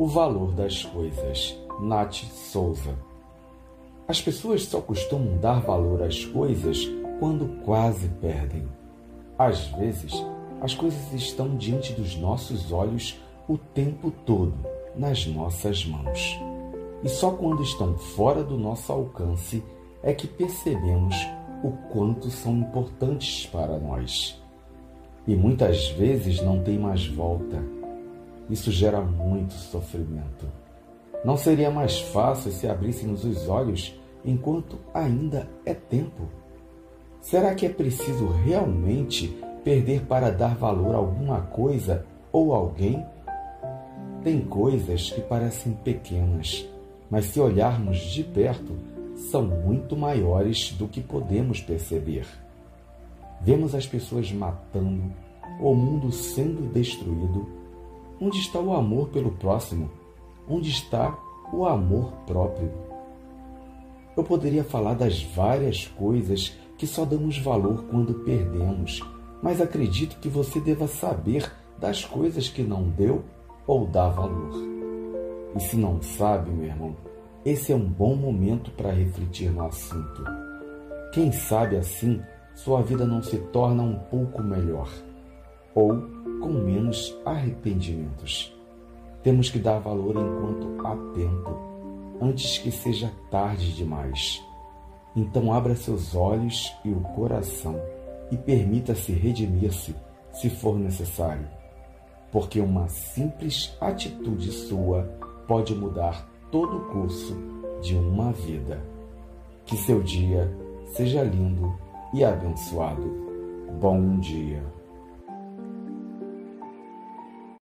O valor das coisas. Nath Souza. As pessoas só costumam dar valor às coisas quando quase perdem. Às vezes, as coisas estão diante dos nossos olhos o tempo todo, nas nossas mãos. E só quando estão fora do nosso alcance é que percebemos o quanto são importantes para nós. E muitas vezes não tem mais volta. Isso gera muito sofrimento. Não seria mais fácil se abríssemos os olhos enquanto ainda é tempo? Será que é preciso realmente perder para dar valor a alguma coisa ou alguém? Tem coisas que parecem pequenas, mas se olharmos de perto, são muito maiores do que podemos perceber. Vemos as pessoas matando, o mundo sendo destruído. Onde está o amor pelo próximo? Onde está o amor próprio? Eu poderia falar das várias coisas que só damos valor quando perdemos, mas acredito que você deva saber das coisas que não deu ou dá valor. E se não sabe, meu irmão, esse é um bom momento para refletir no assunto. Quem sabe assim sua vida não se torna um pouco melhor ou com menos arrependimentos. Temos que dar valor enquanto há tempo, antes que seja tarde demais. Então abra seus olhos e o coração e permita-se redimir-se se for necessário, porque uma simples atitude sua pode mudar todo o curso de uma vida. Que seu dia seja lindo e abençoado. Bom dia.